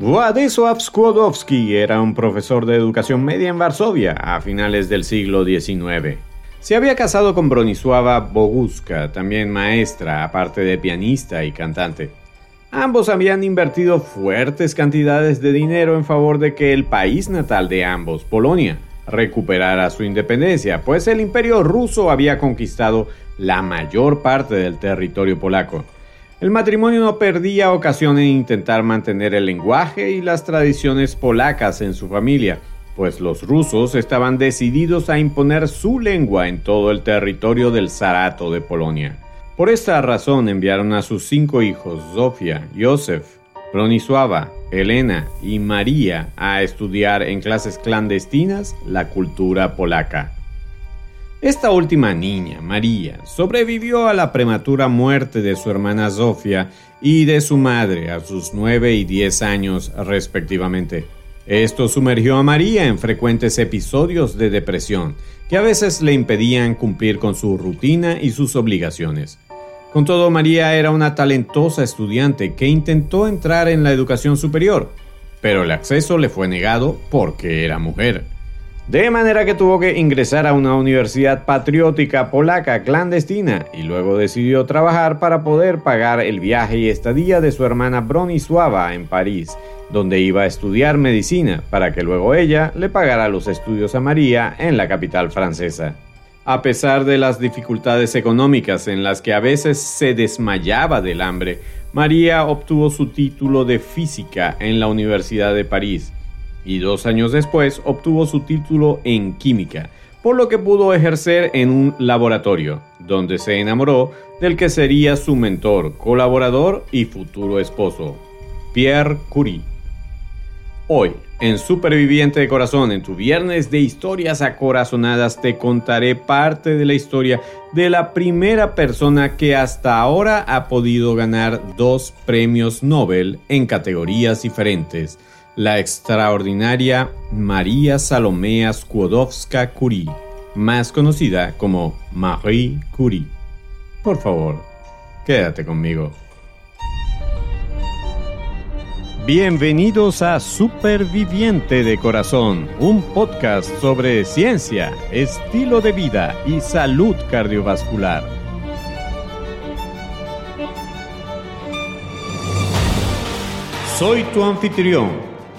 Władysław Skłodowski era un profesor de educación media en Varsovia a finales del siglo XIX. Se había casado con Bronisława Boguska, también maestra, aparte de pianista y cantante. Ambos habían invertido fuertes cantidades de dinero en favor de que el país natal de ambos, Polonia, recuperara su independencia, pues el imperio ruso había conquistado la mayor parte del territorio polaco. El matrimonio no perdía ocasión en intentar mantener el lenguaje y las tradiciones polacas en su familia, pues los rusos estaban decididos a imponer su lengua en todo el territorio del Zarato de Polonia. Por esta razón enviaron a sus cinco hijos, Zofia, Józef, Bronisława, Elena y María, a estudiar en clases clandestinas la cultura polaca. Esta última niña, María, sobrevivió a la prematura muerte de su hermana Sofía y de su madre a sus 9 y 10 años respectivamente. Esto sumergió a María en frecuentes episodios de depresión que a veces le impedían cumplir con su rutina y sus obligaciones. Con todo, María era una talentosa estudiante que intentó entrar en la educación superior, pero el acceso le fue negado porque era mujer. De manera que tuvo que ingresar a una universidad patriótica polaca clandestina y luego decidió trabajar para poder pagar el viaje y estadía de su hermana Bronisława en París, donde iba a estudiar medicina para que luego ella le pagara los estudios a María en la capital francesa. A pesar de las dificultades económicas en las que a veces se desmayaba del hambre, María obtuvo su título de física en la Universidad de París y dos años después obtuvo su título en química, por lo que pudo ejercer en un laboratorio, donde se enamoró del que sería su mentor, colaborador y futuro esposo, Pierre Curie. Hoy, en Superviviente de Corazón, en tu viernes de historias acorazonadas, te contaré parte de la historia de la primera persona que hasta ahora ha podido ganar dos premios Nobel en categorías diferentes la extraordinaria María Salomea Skłodowska-Curie, más conocida como Marie Curie. Por favor, quédate conmigo. Bienvenidos a Superviviente de Corazón, un podcast sobre ciencia, estilo de vida y salud cardiovascular. Soy tu anfitrión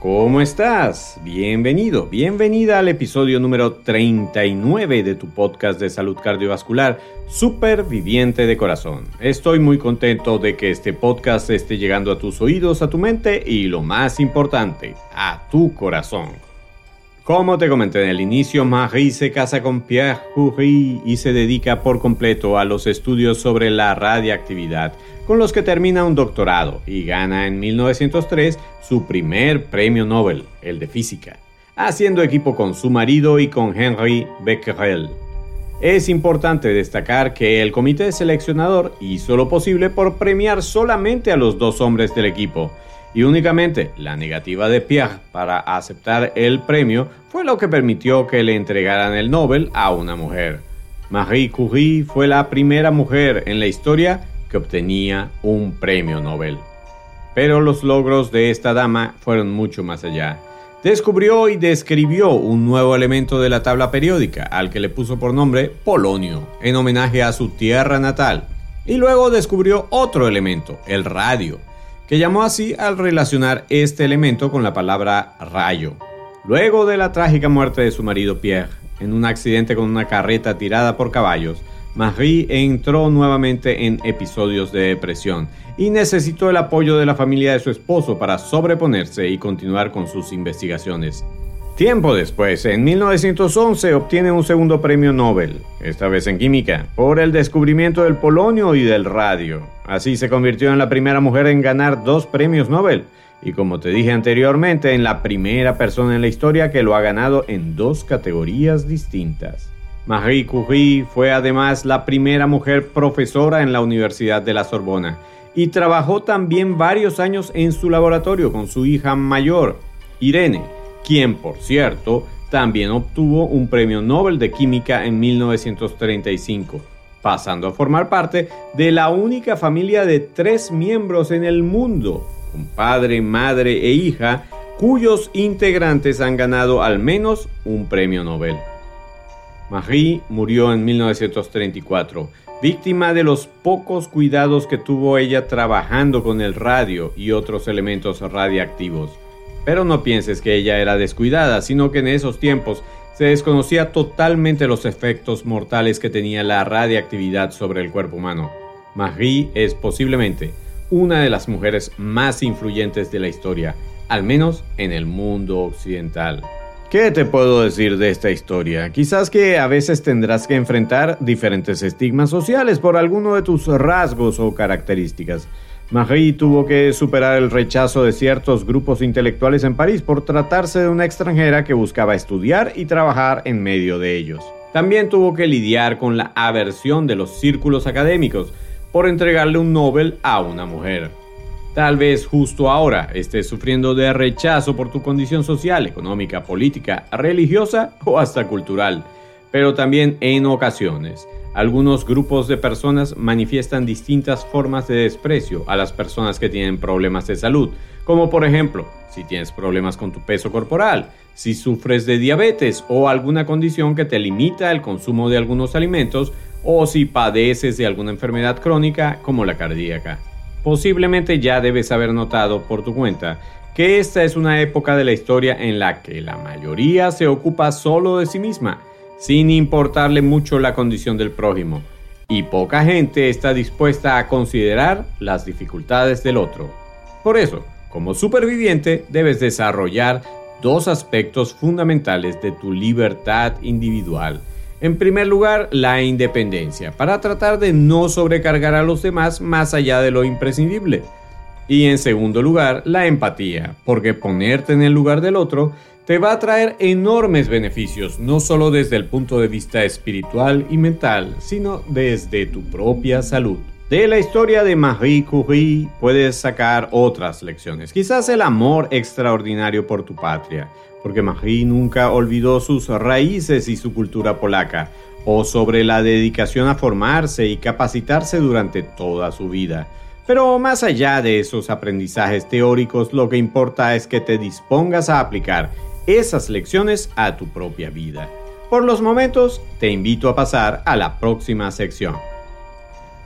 ¿Cómo estás? Bienvenido, bienvenida al episodio número 39 de tu podcast de salud cardiovascular, Superviviente de Corazón. Estoy muy contento de que este podcast esté llegando a tus oídos, a tu mente y lo más importante, a tu corazón. Como te comenté en el inicio, Marie se casa con Pierre Curie y se dedica por completo a los estudios sobre la radiactividad, con los que termina un doctorado y gana en 1903 su primer premio Nobel, el de física, haciendo equipo con su marido y con Henry Becquerel. Es importante destacar que el comité seleccionador hizo lo posible por premiar solamente a los dos hombres del equipo, y únicamente la negativa de Pierre para aceptar el premio fue lo que permitió que le entregaran el Nobel a una mujer. Marie Curie fue la primera mujer en la historia que obtenía un premio Nobel. Pero los logros de esta dama fueron mucho más allá. Descubrió y describió un nuevo elemento de la tabla periódica, al que le puso por nombre polonio, en homenaje a su tierra natal. Y luego descubrió otro elemento, el radio, que llamó así al relacionar este elemento con la palabra rayo. Luego de la trágica muerte de su marido Pierre, en un accidente con una carreta tirada por caballos, Marie entró nuevamente en episodios de depresión y necesitó el apoyo de la familia de su esposo para sobreponerse y continuar con sus investigaciones. Tiempo después, en 1911, obtiene un segundo premio Nobel, esta vez en química, por el descubrimiento del polonio y del radio. Así se convirtió en la primera mujer en ganar dos premios Nobel, y como te dije anteriormente, en la primera persona en la historia que lo ha ganado en dos categorías distintas. Marie Curie fue además la primera mujer profesora en la Universidad de la Sorbona y trabajó también varios años en su laboratorio con su hija mayor, Irene, quien por cierto también obtuvo un premio Nobel de Química en 1935, pasando a formar parte de la única familia de tres miembros en el mundo, un padre, madre e hija, cuyos integrantes han ganado al menos un premio Nobel. Marie murió en 1934, víctima de los pocos cuidados que tuvo ella trabajando con el radio y otros elementos radiactivos. Pero no pienses que ella era descuidada, sino que en esos tiempos se desconocía totalmente los efectos mortales que tenía la radiactividad sobre el cuerpo humano. Marie es posiblemente una de las mujeres más influyentes de la historia, al menos en el mundo occidental. ¿Qué te puedo decir de esta historia? Quizás que a veces tendrás que enfrentar diferentes estigmas sociales por alguno de tus rasgos o características. Marie tuvo que superar el rechazo de ciertos grupos intelectuales en París por tratarse de una extranjera que buscaba estudiar y trabajar en medio de ellos. También tuvo que lidiar con la aversión de los círculos académicos por entregarle un Nobel a una mujer. Tal vez justo ahora estés sufriendo de rechazo por tu condición social, económica, política, religiosa o hasta cultural, pero también en ocasiones algunos grupos de personas manifiestan distintas formas de desprecio a las personas que tienen problemas de salud, como por ejemplo, si tienes problemas con tu peso corporal, si sufres de diabetes o alguna condición que te limita el consumo de algunos alimentos, o si padeces de alguna enfermedad crónica como la cardíaca. Posiblemente ya debes haber notado por tu cuenta que esta es una época de la historia en la que la mayoría se ocupa solo de sí misma sin importarle mucho la condición del prójimo, y poca gente está dispuesta a considerar las dificultades del otro. Por eso, como superviviente, debes desarrollar dos aspectos fundamentales de tu libertad individual. En primer lugar, la independencia, para tratar de no sobrecargar a los demás más allá de lo imprescindible. Y en segundo lugar, la empatía, porque ponerte en el lugar del otro te va a traer enormes beneficios, no solo desde el punto de vista espiritual y mental, sino desde tu propia salud. De la historia de Marie Curie puedes sacar otras lecciones, quizás el amor extraordinario por tu patria, porque Marie nunca olvidó sus raíces y su cultura polaca, o sobre la dedicación a formarse y capacitarse durante toda su vida. Pero más allá de esos aprendizajes teóricos, lo que importa es que te dispongas a aplicar esas lecciones a tu propia vida. Por los momentos, te invito a pasar a la próxima sección.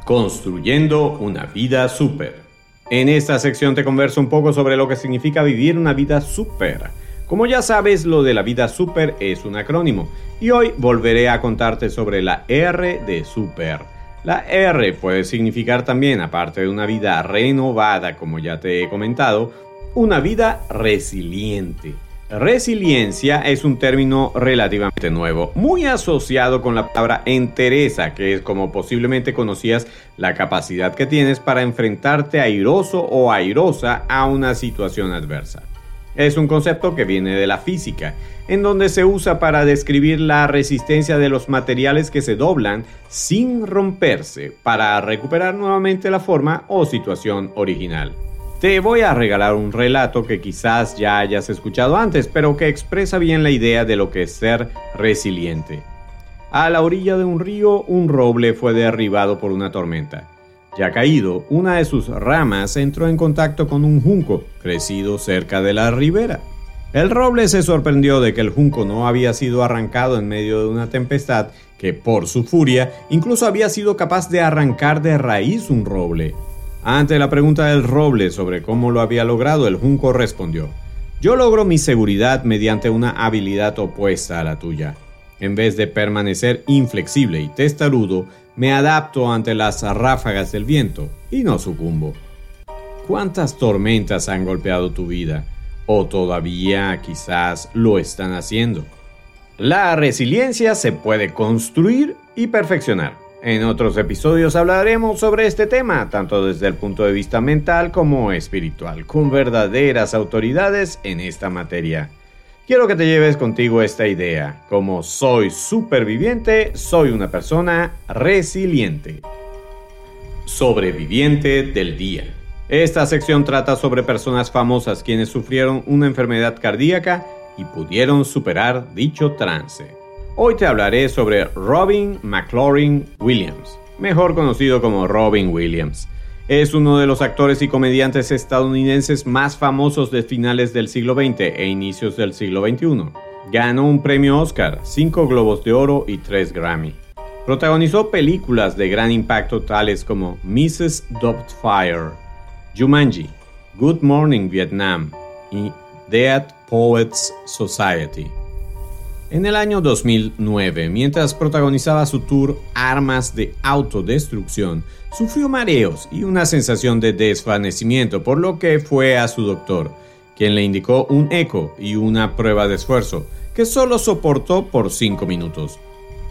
Construyendo una vida súper. En esta sección te converso un poco sobre lo que significa vivir una vida súper. Como ya sabes, lo de la vida súper es un acrónimo y hoy volveré a contarte sobre la R de súper. La R puede significar también, aparte de una vida renovada, como ya te he comentado, una vida resiliente. Resiliencia es un término relativamente nuevo, muy asociado con la palabra entereza, que es como posiblemente conocías la capacidad que tienes para enfrentarte airoso o airosa a una situación adversa. Es un concepto que viene de la física, en donde se usa para describir la resistencia de los materiales que se doblan sin romperse para recuperar nuevamente la forma o situación original. Te voy a regalar un relato que quizás ya hayas escuchado antes, pero que expresa bien la idea de lo que es ser resiliente. A la orilla de un río, un roble fue derribado por una tormenta. Ya caído, una de sus ramas entró en contacto con un junco, crecido cerca de la ribera. El roble se sorprendió de que el junco no había sido arrancado en medio de una tempestad que, por su furia, incluso había sido capaz de arrancar de raíz un roble. Ante la pregunta del roble sobre cómo lo había logrado, el junco respondió, yo logro mi seguridad mediante una habilidad opuesta a la tuya. En vez de permanecer inflexible y testarudo, me adapto ante las ráfagas del viento y no sucumbo. ¿Cuántas tormentas han golpeado tu vida? o todavía quizás lo están haciendo. La resiliencia se puede construir y perfeccionar. En otros episodios hablaremos sobre este tema, tanto desde el punto de vista mental como espiritual, con verdaderas autoridades en esta materia. Quiero que te lleves contigo esta idea. Como soy superviviente, soy una persona resiliente. Sobreviviente del día. Esta sección trata sobre personas famosas quienes sufrieron una enfermedad cardíaca y pudieron superar dicho trance. Hoy te hablaré sobre Robin McLaurin Williams, mejor conocido como Robin Williams. Es uno de los actores y comediantes estadounidenses más famosos de finales del siglo XX e inicios del siglo XXI. Ganó un premio Oscar, 5 Globos de Oro y 3 Grammy. Protagonizó películas de gran impacto tales como Mrs. Doubtfire, Jumanji, Good Morning Vietnam y Dead Poets Society. En el año 2009, mientras protagonizaba su tour Armas de Autodestrucción, sufrió mareos y una sensación de desvanecimiento, por lo que fue a su doctor, quien le indicó un eco y una prueba de esfuerzo, que solo soportó por 5 minutos.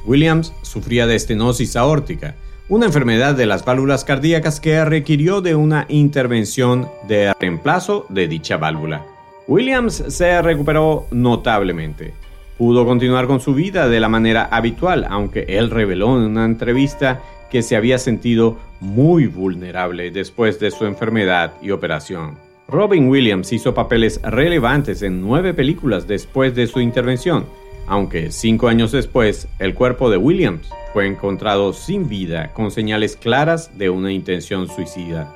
Williams sufría de estenosis aórtica, una enfermedad de las válvulas cardíacas que requirió de una intervención de reemplazo de dicha válvula. Williams se recuperó notablemente pudo continuar con su vida de la manera habitual, aunque él reveló en una entrevista que se había sentido muy vulnerable después de su enfermedad y operación. Robin Williams hizo papeles relevantes en nueve películas después de su intervención, aunque cinco años después el cuerpo de Williams fue encontrado sin vida con señales claras de una intención suicida.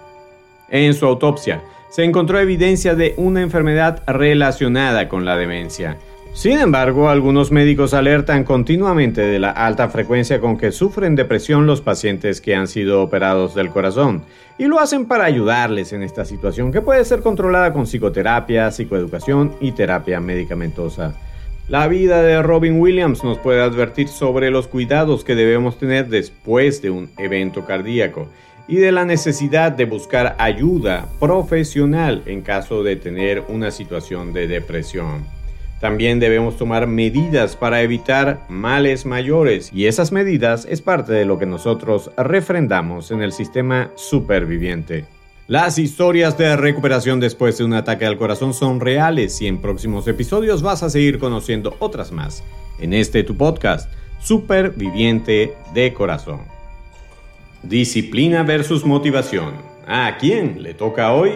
En su autopsia se encontró evidencia de una enfermedad relacionada con la demencia, sin embargo, algunos médicos alertan continuamente de la alta frecuencia con que sufren depresión los pacientes que han sido operados del corazón, y lo hacen para ayudarles en esta situación que puede ser controlada con psicoterapia, psicoeducación y terapia medicamentosa. La vida de Robin Williams nos puede advertir sobre los cuidados que debemos tener después de un evento cardíaco y de la necesidad de buscar ayuda profesional en caso de tener una situación de depresión. También debemos tomar medidas para evitar males mayores y esas medidas es parte de lo que nosotros refrendamos en el sistema superviviente. Las historias de recuperación después de un ataque al corazón son reales y en próximos episodios vas a seguir conociendo otras más en este tu podcast, Superviviente de Corazón. Disciplina versus motivación. ¿A quién le toca hoy?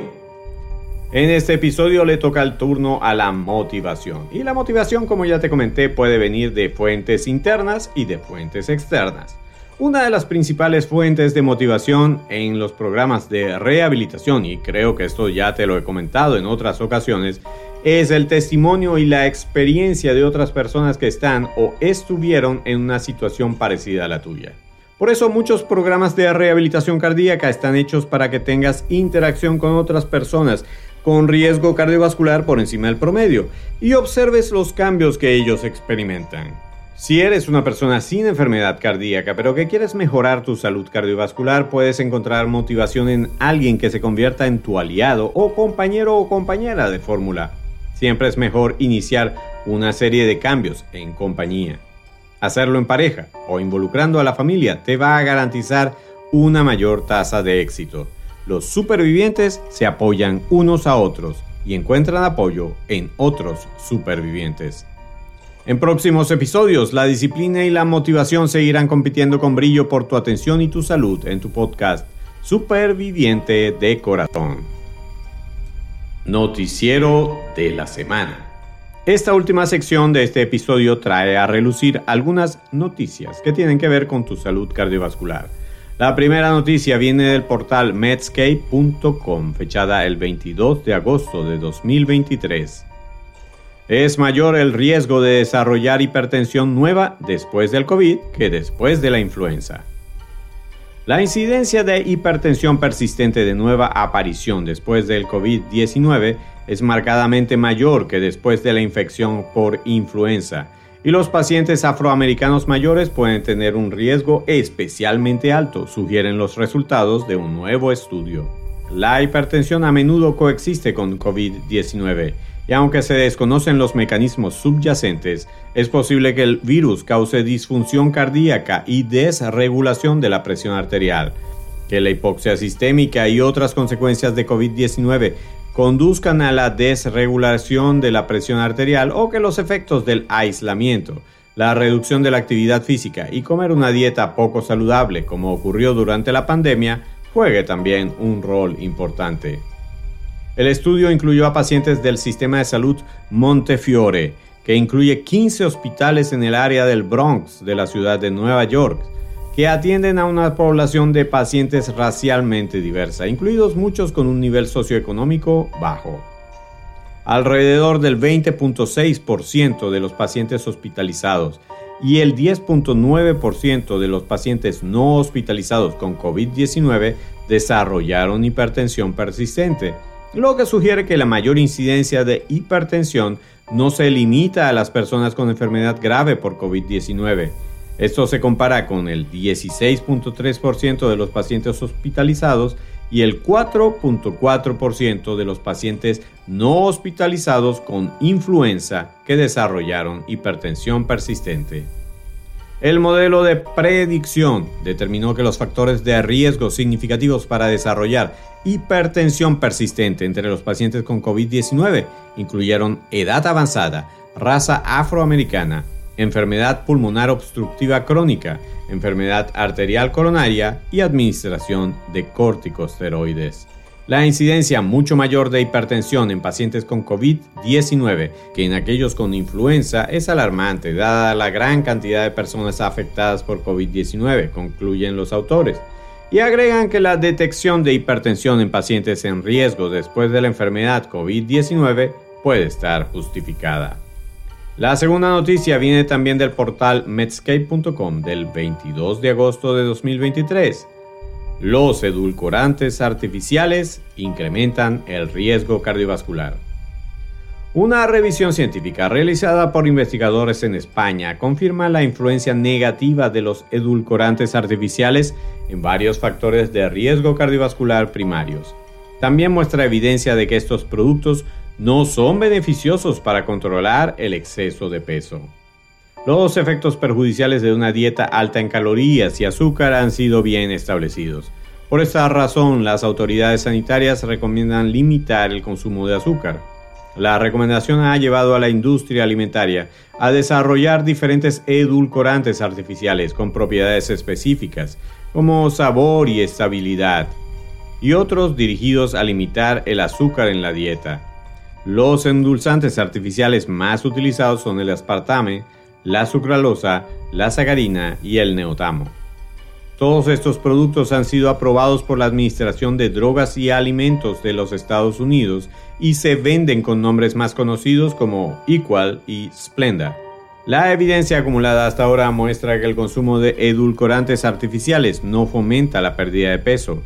En este episodio le toca el turno a la motivación. Y la motivación, como ya te comenté, puede venir de fuentes internas y de fuentes externas. Una de las principales fuentes de motivación en los programas de rehabilitación, y creo que esto ya te lo he comentado en otras ocasiones, es el testimonio y la experiencia de otras personas que están o estuvieron en una situación parecida a la tuya. Por eso muchos programas de rehabilitación cardíaca están hechos para que tengas interacción con otras personas, con riesgo cardiovascular por encima del promedio y observes los cambios que ellos experimentan. Si eres una persona sin enfermedad cardíaca pero que quieres mejorar tu salud cardiovascular, puedes encontrar motivación en alguien que se convierta en tu aliado o compañero o compañera de fórmula. Siempre es mejor iniciar una serie de cambios en compañía. Hacerlo en pareja o involucrando a la familia te va a garantizar una mayor tasa de éxito. Los supervivientes se apoyan unos a otros y encuentran apoyo en otros supervivientes. En próximos episodios, la disciplina y la motivación seguirán compitiendo con brillo por tu atención y tu salud en tu podcast Superviviente de Corazón. Noticiero de la semana. Esta última sección de este episodio trae a relucir algunas noticias que tienen que ver con tu salud cardiovascular la primera noticia viene del portal medscape.com, fechada el 22 de agosto de 2023. Es mayor el riesgo de desarrollar hipertensión nueva después del COVID que después de la influenza. La incidencia de hipertensión persistente de nueva aparición después del COVID-19 es marcadamente mayor que después de la infección por influenza y los pacientes afroamericanos mayores pueden tener un riesgo especialmente alto, sugieren los resultados de un nuevo estudio. La hipertensión a menudo coexiste con COVID-19 y aunque se desconocen los mecanismos subyacentes, es posible que el virus cause disfunción cardíaca y desregulación de la presión arterial, que la hipoxia sistémica y otras consecuencias de COVID-19 conduzcan a la desregulación de la presión arterial o que los efectos del aislamiento, la reducción de la actividad física y comer una dieta poco saludable, como ocurrió durante la pandemia, juegue también un rol importante. El estudio incluyó a pacientes del sistema de salud Montefiore, que incluye 15 hospitales en el área del Bronx de la ciudad de Nueva York, que atienden a una población de pacientes racialmente diversa, incluidos muchos con un nivel socioeconómico bajo. Alrededor del 20.6% de los pacientes hospitalizados y el 10.9% de los pacientes no hospitalizados con COVID-19 desarrollaron hipertensión persistente, lo que sugiere que la mayor incidencia de hipertensión no se limita a las personas con enfermedad grave por COVID-19. Esto se compara con el 16.3% de los pacientes hospitalizados y el 4.4% de los pacientes no hospitalizados con influenza que desarrollaron hipertensión persistente. El modelo de predicción determinó que los factores de riesgo significativos para desarrollar hipertensión persistente entre los pacientes con COVID-19 incluyeron edad avanzada, raza afroamericana, enfermedad pulmonar obstructiva crónica, enfermedad arterial coronaria y administración de corticosteroides. La incidencia mucho mayor de hipertensión en pacientes con COVID-19 que en aquellos con influenza es alarmante, dada la gran cantidad de personas afectadas por COVID-19, concluyen los autores. Y agregan que la detección de hipertensión en pacientes en riesgo después de la enfermedad COVID-19 puede estar justificada. La segunda noticia viene también del portal medscape.com del 22 de agosto de 2023. Los edulcorantes artificiales incrementan el riesgo cardiovascular. Una revisión científica realizada por investigadores en España confirma la influencia negativa de los edulcorantes artificiales en varios factores de riesgo cardiovascular primarios. También muestra evidencia de que estos productos no son beneficiosos para controlar el exceso de peso. Los efectos perjudiciales de una dieta alta en calorías y azúcar han sido bien establecidos. Por esta razón, las autoridades sanitarias recomiendan limitar el consumo de azúcar. La recomendación ha llevado a la industria alimentaria a desarrollar diferentes edulcorantes artificiales con propiedades específicas, como sabor y estabilidad, y otros dirigidos a limitar el azúcar en la dieta. Los endulzantes artificiales más utilizados son el aspartame, la sucralosa, la sacarina y el neotamo. Todos estos productos han sido aprobados por la Administración de Drogas y Alimentos de los Estados Unidos y se venden con nombres más conocidos como Equal y Splenda. La evidencia acumulada hasta ahora muestra que el consumo de edulcorantes artificiales no fomenta la pérdida de peso.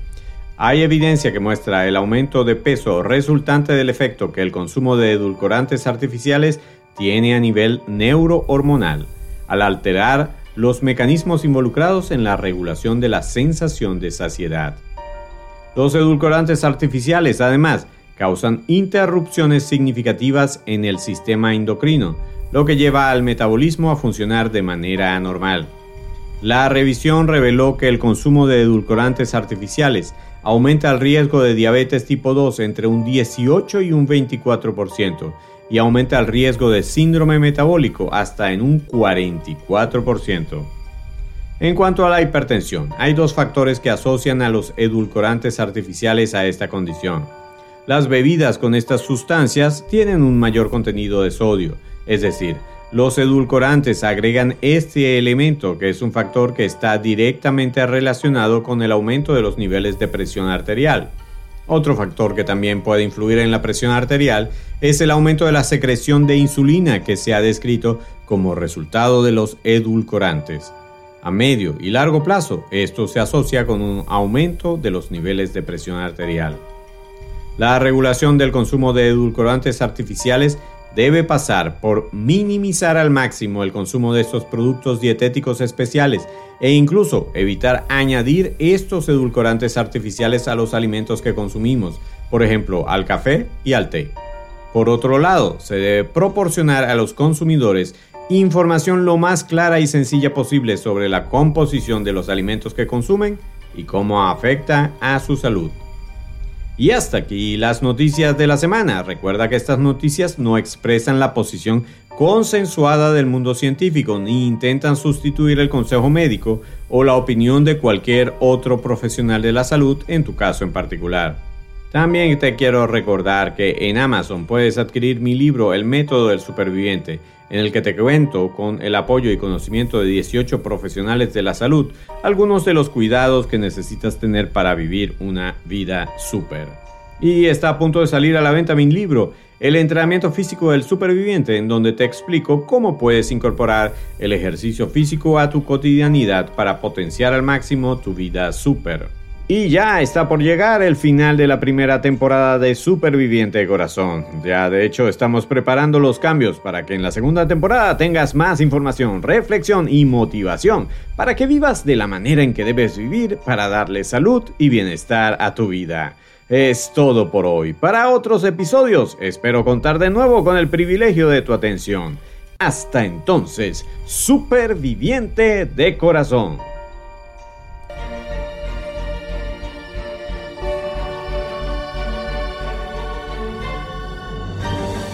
Hay evidencia que muestra el aumento de peso resultante del efecto que el consumo de edulcorantes artificiales tiene a nivel neurohormonal, al alterar los mecanismos involucrados en la regulación de la sensación de saciedad. Los edulcorantes artificiales, además, causan interrupciones significativas en el sistema endocrino, lo que lleva al metabolismo a funcionar de manera anormal. La revisión reveló que el consumo de edulcorantes artificiales aumenta el riesgo de diabetes tipo 2 entre un 18 y un 24%, y aumenta el riesgo de síndrome metabólico hasta en un 44%. En cuanto a la hipertensión, hay dos factores que asocian a los edulcorantes artificiales a esta condición. Las bebidas con estas sustancias tienen un mayor contenido de sodio, es decir, los edulcorantes agregan este elemento que es un factor que está directamente relacionado con el aumento de los niveles de presión arterial. Otro factor que también puede influir en la presión arterial es el aumento de la secreción de insulina que se ha descrito como resultado de los edulcorantes. A medio y largo plazo, esto se asocia con un aumento de los niveles de presión arterial. La regulación del consumo de edulcorantes artificiales debe pasar por minimizar al máximo el consumo de estos productos dietéticos especiales e incluso evitar añadir estos edulcorantes artificiales a los alimentos que consumimos, por ejemplo al café y al té. Por otro lado, se debe proporcionar a los consumidores información lo más clara y sencilla posible sobre la composición de los alimentos que consumen y cómo afecta a su salud. Y hasta aquí las noticias de la semana. Recuerda que estas noticias no expresan la posición consensuada del mundo científico ni intentan sustituir el consejo médico o la opinión de cualquier otro profesional de la salud en tu caso en particular. También te quiero recordar que en Amazon puedes adquirir mi libro El método del superviviente, en el que te cuento con el apoyo y conocimiento de 18 profesionales de la salud algunos de los cuidados que necesitas tener para vivir una vida súper. Y está a punto de salir a la venta mi libro, El entrenamiento físico del superviviente, en donde te explico cómo puedes incorporar el ejercicio físico a tu cotidianidad para potenciar al máximo tu vida súper. Y ya está por llegar el final de la primera temporada de Superviviente de Corazón. Ya de hecho estamos preparando los cambios para que en la segunda temporada tengas más información, reflexión y motivación para que vivas de la manera en que debes vivir para darle salud y bienestar a tu vida. Es todo por hoy. Para otros episodios espero contar de nuevo con el privilegio de tu atención. Hasta entonces, Superviviente de Corazón.